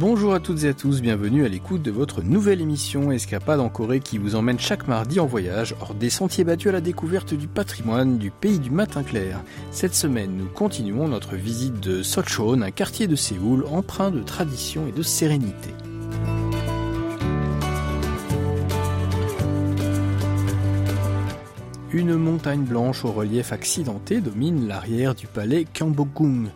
Bonjour à toutes et à tous, bienvenue à l'écoute de votre nouvelle émission Escapade en Corée qui vous emmène chaque mardi en voyage hors des sentiers battus à la découverte du patrimoine du pays du matin clair. Cette semaine, nous continuons notre visite de Sochon, un quartier de Séoul empreint de tradition et de sérénité. Une montagne blanche au relief accidenté domine l'arrière du palais Gyeongbokgung.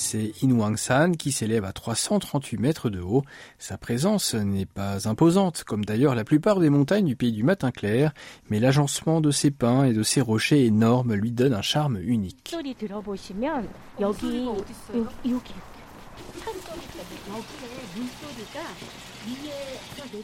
C'est Inwangsan qui s'élève à 338 mètres de haut. Sa présence n'est pas imposante, comme d'ailleurs la plupart des montagnes du pays du matin clair, mais l'agencement de ses pins et de ses rochers énormes lui donne un charme unique.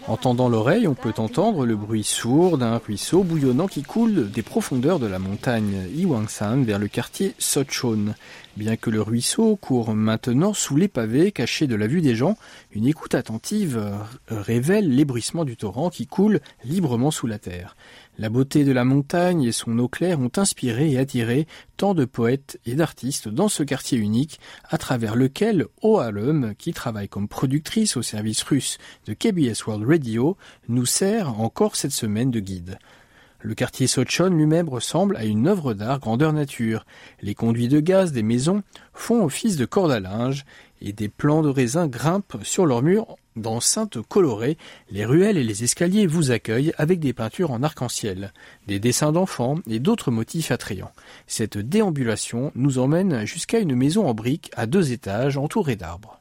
En tendant l'oreille, on peut entendre le bruit sourd d'un ruisseau bouillonnant qui coule des profondeurs de la montagne Iwangsan vers le quartier Sochon. Bien que le ruisseau court maintenant sous les pavés cachés de la vue des gens, une écoute attentive révèle l'ébruissement du torrent qui coule librement sous la terre. La beauté de la montagne et son eau claire ont inspiré et attiré tant de poètes et d'artistes dans ce quartier unique, à travers lequel Oalum, qui travaille comme au service russe de KBS World Radio, nous sert encore cette semaine de guide. Le quartier Sochon lui-même ressemble à une œuvre d'art grandeur nature. Les conduits de gaz des maisons font office de corde à linge et des plants de raisin grimpent sur leurs murs d'enceintes colorées. Les ruelles et les escaliers vous accueillent avec des peintures en arc-en-ciel, des dessins d'enfants et d'autres motifs attrayants. Cette déambulation nous emmène jusqu'à une maison en briques à deux étages entourée d'arbres.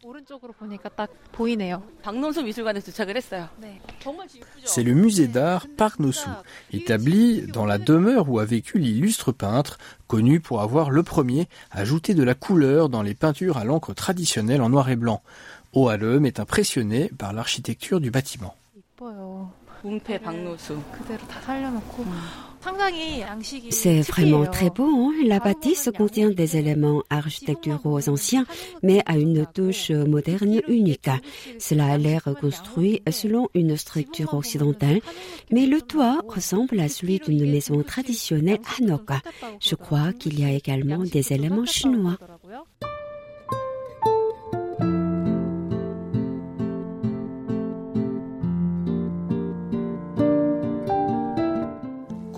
C'est le musée d'art Park Nosu, établi dans la demeure où a vécu l'illustre peintre, connu pour avoir le premier ajouté de la couleur dans les peintures à l'encre traditionnelle en noir et blanc. Oalem est impressionné par l'architecture du bâtiment. C'est vraiment très beau. Hein. La bâtisse contient des éléments architecturaux anciens, mais à une touche moderne unique. Cela a l'air construit selon une structure occidentale, mais le toit ressemble à celui d'une maison traditionnelle Hanoka. Je crois qu'il y a également des éléments chinois.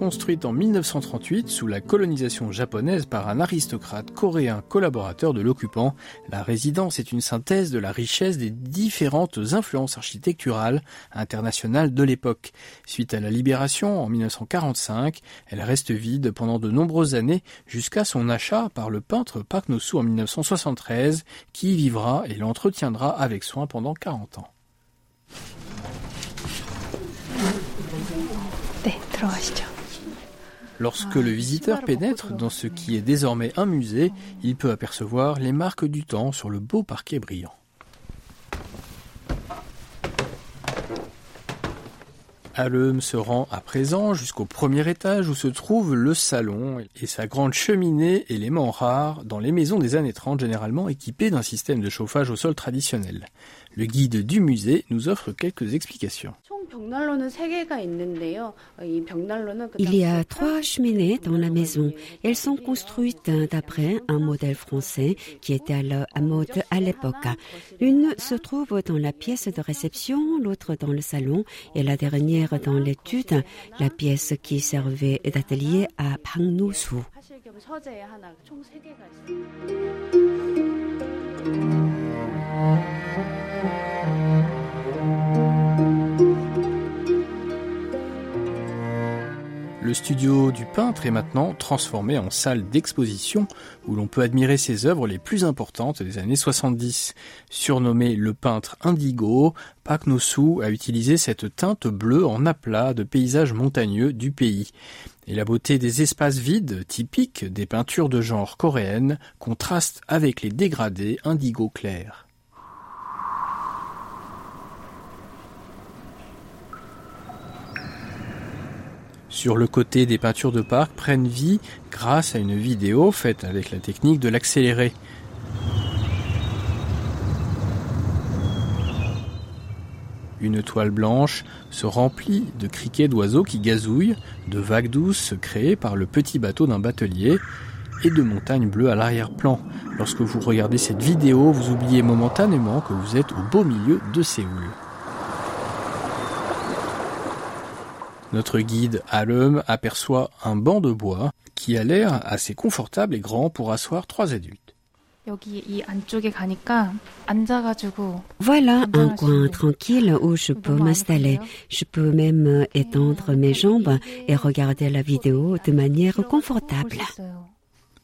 Construite en 1938 sous la colonisation japonaise par un aristocrate coréen collaborateur de l'occupant, la résidence est une synthèse de la richesse des différentes influences architecturales internationales de l'époque. Suite à la libération en 1945, elle reste vide pendant de nombreuses années jusqu'à son achat par le peintre Park No-soo en 1973 qui y vivra et l'entretiendra avec soin pendant 40 ans. Lorsque le visiteur pénètre dans ce qui est désormais un musée, il peut apercevoir les marques du temps sur le beau parquet brillant. Alem se rend à présent jusqu'au premier étage où se trouve le salon et sa grande cheminée, élément rare dans les maisons des années 30 généralement équipées d'un système de chauffage au sol traditionnel. Le guide du musée nous offre quelques explications. Il y a trois cheminées dans la maison. Elles sont construites d'après un modèle français qui était à la mode à l'époque. L'une se trouve dans la pièce de réception, l'autre dans le salon et la dernière dans l'étude, la pièce qui servait d'atelier à Pangnusu. Studio du peintre est maintenant transformé en salle d'exposition où l'on peut admirer ses œuvres les plus importantes des années 70. Surnommé le peintre indigo, Pak No-soo a utilisé cette teinte bleue en aplat de paysages montagneux du pays. Et la beauté des espaces vides, typiques des peintures de genre coréennes, contraste avec les dégradés indigo clairs. Sur le côté, des peintures de parc prennent vie grâce à une vidéo faite avec la technique de l'accéléré. Une toile blanche se remplit de criquets d'oiseaux qui gazouillent, de vagues douces créées par le petit bateau d'un batelier, et de montagnes bleues à l'arrière-plan. Lorsque vous regardez cette vidéo, vous oubliez momentanément que vous êtes au beau milieu de Séoul. Notre guide Alum aperçoit un banc de bois qui a l'air assez confortable et grand pour asseoir trois adultes. Voilà un coin tranquille où je peux m'installer. Je peux même étendre mes jambes et regarder la vidéo de manière confortable.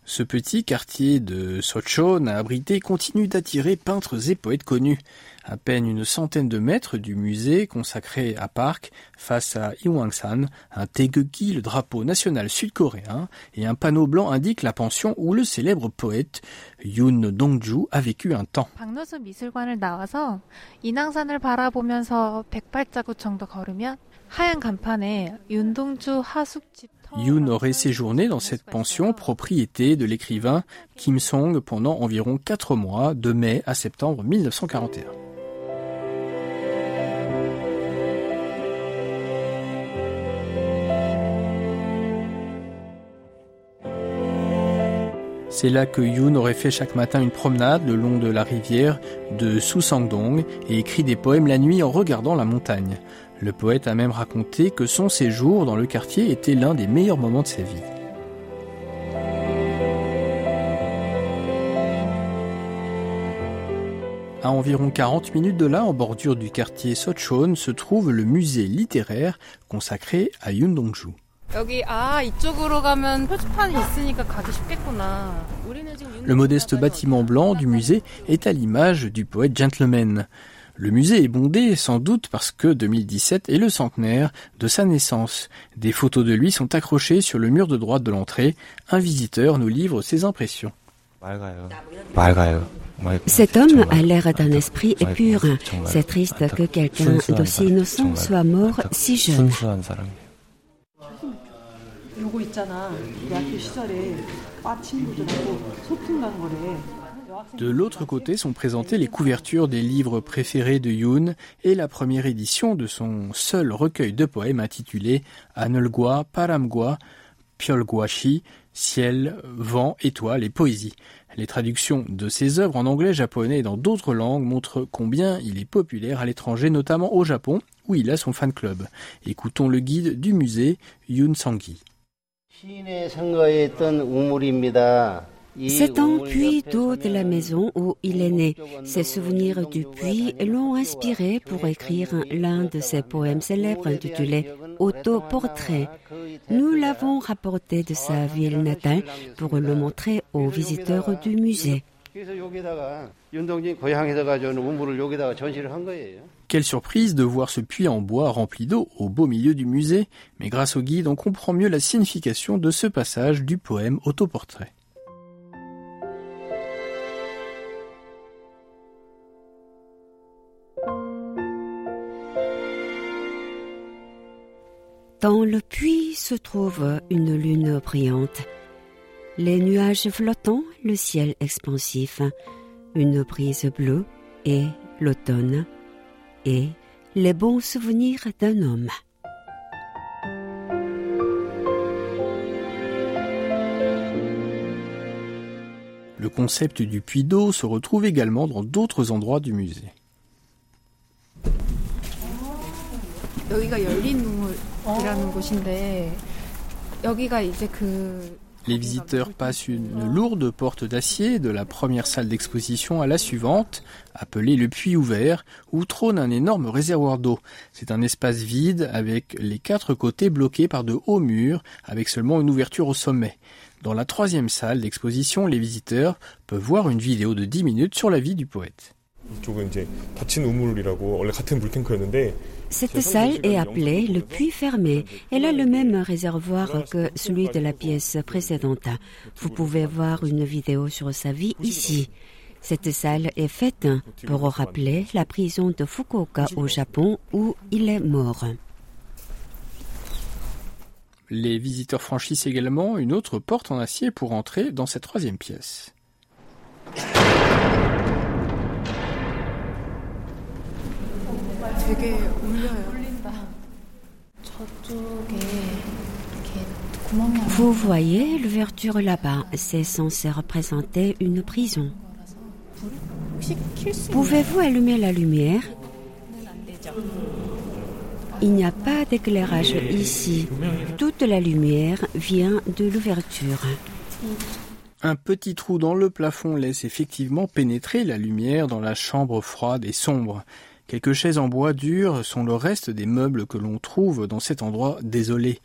Ce petit quartier de Sochon a abrité continue d'attirer peintres et poètes connus. À peine une centaine de mètres du musée consacré à Park, face à Iwangsan, un Taegukgi, le drapeau national sud-coréen, et un panneau blanc indique la pension où le célèbre poète Yoon Dongju a vécu un temps. Yoon aurait séjourné dans cette pension propriété de l'écrivain Kim Song pendant environ quatre mois, de mai à septembre 1941. C'est là que Yoon aurait fait chaque matin une promenade le long de la rivière de Susangdong et écrit des poèmes la nuit en regardant la montagne. Le poète a même raconté que son séjour dans le quartier était l'un des meilleurs moments de sa vie. À environ 40 minutes de là, en bordure du quartier Sochon, se trouve le musée littéraire consacré à Yoon Dongju. Le modeste bâtiment blanc du musée est à l'image du poète gentleman. Le musée est bondé sans doute parce que 2017 est le centenaire de sa naissance. Des photos de lui sont accrochées sur le mur de droite de l'entrée. Un visiteur nous livre ses impressions. Cet homme a l'air d'un esprit pur. C'est triste que quelqu'un d'aussi innocent soit mort si jeune. De l'autre côté sont présentées les couvertures des livres préférés de Yoon et la première édition de son seul recueil de poèmes intitulé Anulgwa, Paramgwa, Pyolgwashi, Ciel, Vent, Étoiles et Poésie. Les traductions de ses œuvres en anglais, japonais et dans d'autres langues montrent combien il est populaire à l'étranger, notamment au Japon, où il a son fan club. Écoutons le guide du musée, Yoon Sangi. C'est un puits d'eau de la maison où il est né. Ses souvenirs du puits l'ont inspiré pour écrire l'un de ses poèmes célèbres intitulé Autoportrait. Nous l'avons rapporté de sa ville natale pour le montrer aux visiteurs du musée. Quelle surprise de voir ce puits en bois rempli d'eau au beau milieu du musée, mais grâce au guide on comprend mieux la signification de ce passage du poème Autoportrait. Dans le puits se trouve une lune brillante, les nuages flottants, le ciel expansif, une brise bleue et l'automne et les bons souvenirs d'un homme. Le concept du puits d'eau se retrouve également dans d'autres endroits du musée. Les visiteurs passent une lourde porte d'acier de la première salle d'exposition à la suivante, appelée le puits ouvert, où trône un énorme réservoir d'eau. C'est un espace vide avec les quatre côtés bloqués par de hauts murs, avec seulement une ouverture au sommet. Dans la troisième salle d'exposition, les visiteurs peuvent voir une vidéo de 10 minutes sur la vie du poète. Cette salle est appelée le puits fermé. Elle a le même réservoir que celui de la pièce précédente. Vous pouvez voir une vidéo sur sa vie ici. Cette salle est faite pour rappeler la prison de Fukuoka au Japon où il est mort. Les visiteurs franchissent également une autre porte en acier pour entrer dans cette troisième pièce. Vous voyez l'ouverture là-bas, c'est censé représenter une prison. Pouvez-vous allumer la lumière? Il n'y a pas d'éclairage ici. Toute la lumière vient de l'ouverture. Un petit trou dans le plafond laisse effectivement pénétrer la lumière dans la chambre froide et sombre. Quelques chaises en bois dur sont le reste des meubles que l'on trouve dans cet endroit désolé.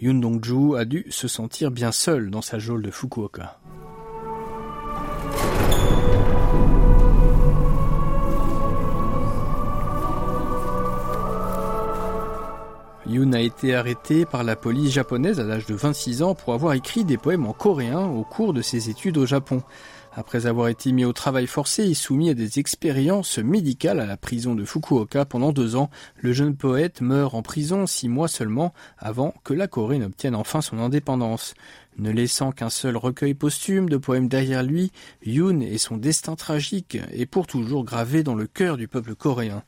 Yun Dongju a dû se sentir bien seul dans sa geôle de Fukuoka. Yoon a été arrêté par la police japonaise à l'âge de 26 ans pour avoir écrit des poèmes en coréen au cours de ses études au Japon. Après avoir été mis au travail forcé et soumis à des expériences médicales à la prison de Fukuoka pendant deux ans, le jeune poète meurt en prison six mois seulement avant que la Corée n'obtienne enfin son indépendance. Ne laissant qu'un seul recueil posthume de poèmes derrière lui, Yoon et son destin tragique est pour toujours gravé dans le cœur du peuple coréen.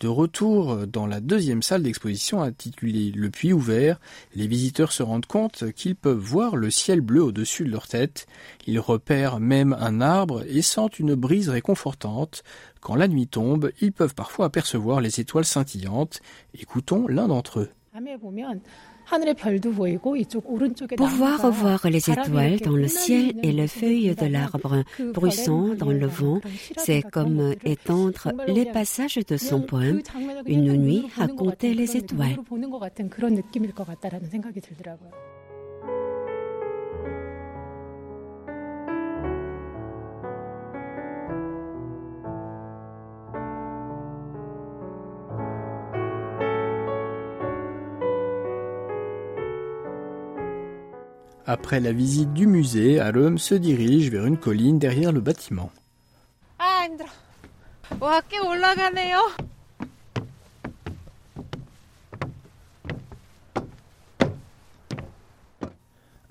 De retour dans la deuxième salle d'exposition intitulée Le Puits ouvert, les visiteurs se rendent compte qu'ils peuvent voir le ciel bleu au-dessus de leur tête. Ils repèrent même un arbre et sentent une brise réconfortante. Quand la nuit tombe, ils peuvent parfois apercevoir les étoiles scintillantes. Écoutons l'un d'entre eux. Pouvoir revoir les étoiles dans le ciel et les feuilles de l'arbre bruissant dans le vent, c'est comme étendre les passages de son poème. Une nuit à compter les étoiles. Après la visite du musée, Alum se dirige vers une colline derrière le bâtiment.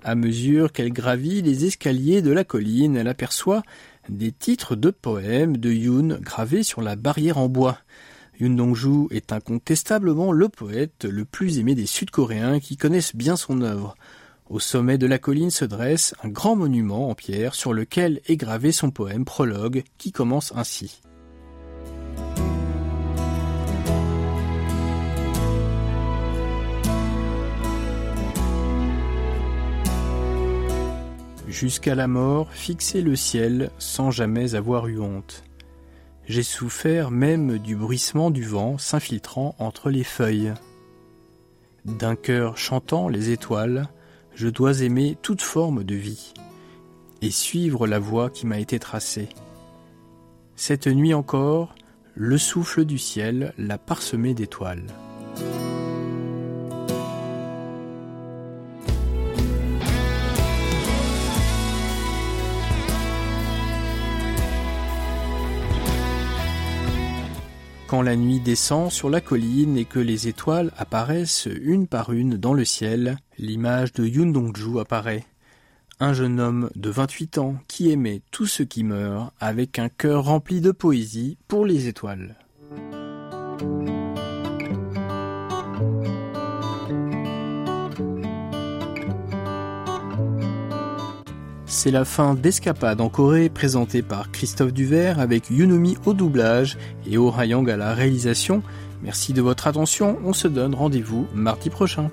À mesure qu'elle gravit les escaliers de la colline, elle aperçoit des titres de poèmes de Yoon gravés sur la barrière en bois. Yoon Dongju est incontestablement le poète le plus aimé des Sud-Coréens qui connaissent bien son œuvre. Au sommet de la colline se dresse un grand monument en pierre sur lequel est gravé son poème prologue qui commence ainsi. Jusqu'à la mort, fixer le ciel sans jamais avoir eu honte. J'ai souffert même du bruissement du vent s'infiltrant entre les feuilles. D'un cœur chantant les étoiles, je dois aimer toute forme de vie et suivre la voie qui m'a été tracée. Cette nuit encore, le souffle du ciel l'a parsemé d'étoiles. Quand la nuit descend sur la colline et que les étoiles apparaissent une par une dans le ciel, l'image de Yoon Dongju apparaît. Un jeune homme de 28 ans qui aimait tout ce qui meurt avec un cœur rempli de poésie pour les étoiles. C'est la fin d'Escapade en Corée présentée par Christophe Duvert avec Yunomi au doublage et Oh à la réalisation. Merci de votre attention, on se donne rendez-vous mardi prochain.